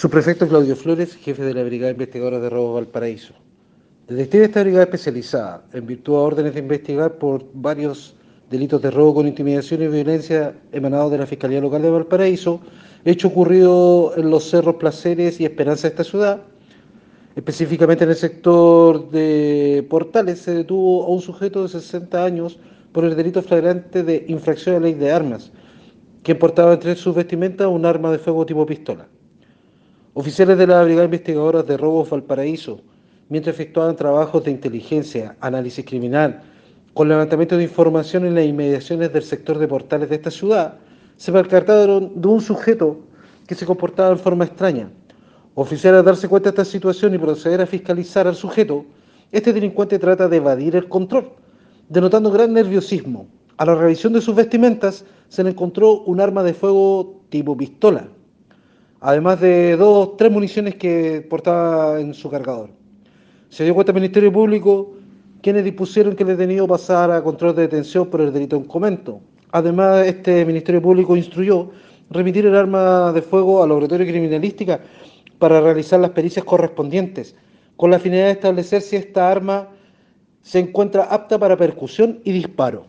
Subprefecto Claudio Flores, jefe de la Brigada Investigadora de Robo Valparaíso. Desde esta brigada especializada, en virtud de órdenes de investigar por varios delitos de robo con intimidación y violencia emanados de la Fiscalía Local de Valparaíso, hecho ocurrido en los cerros Placeres y Esperanza de esta ciudad, específicamente en el sector de Portales, se detuvo a un sujeto de 60 años por el delito flagrante de infracción a la ley de armas, que portaba entre sus vestimentas un arma de fuego tipo pistola. Oficiales de la Brigada Investigadora de Robos Valparaíso, mientras efectuaban trabajos de inteligencia, análisis criminal, con levantamiento de información en las inmediaciones del sector de portales de esta ciudad, se percataron de un sujeto que se comportaba en forma extraña. Oficiales al darse cuenta de esta situación y proceder a fiscalizar al sujeto, este delincuente trata de evadir el control, denotando gran nerviosismo. A la revisión de sus vestimentas se le encontró un arma de fuego tipo pistola, además de dos, tres municiones que portaba en su cargador. Se dio cuenta el Ministerio Público quienes dispusieron que el detenido pasara a control de detención por el delito en comento. Además, este Ministerio Público instruyó remitir el arma de fuego al laboratorio criminalística para realizar las pericias correspondientes, con la finalidad de establecer si esta arma se encuentra apta para percusión y disparo.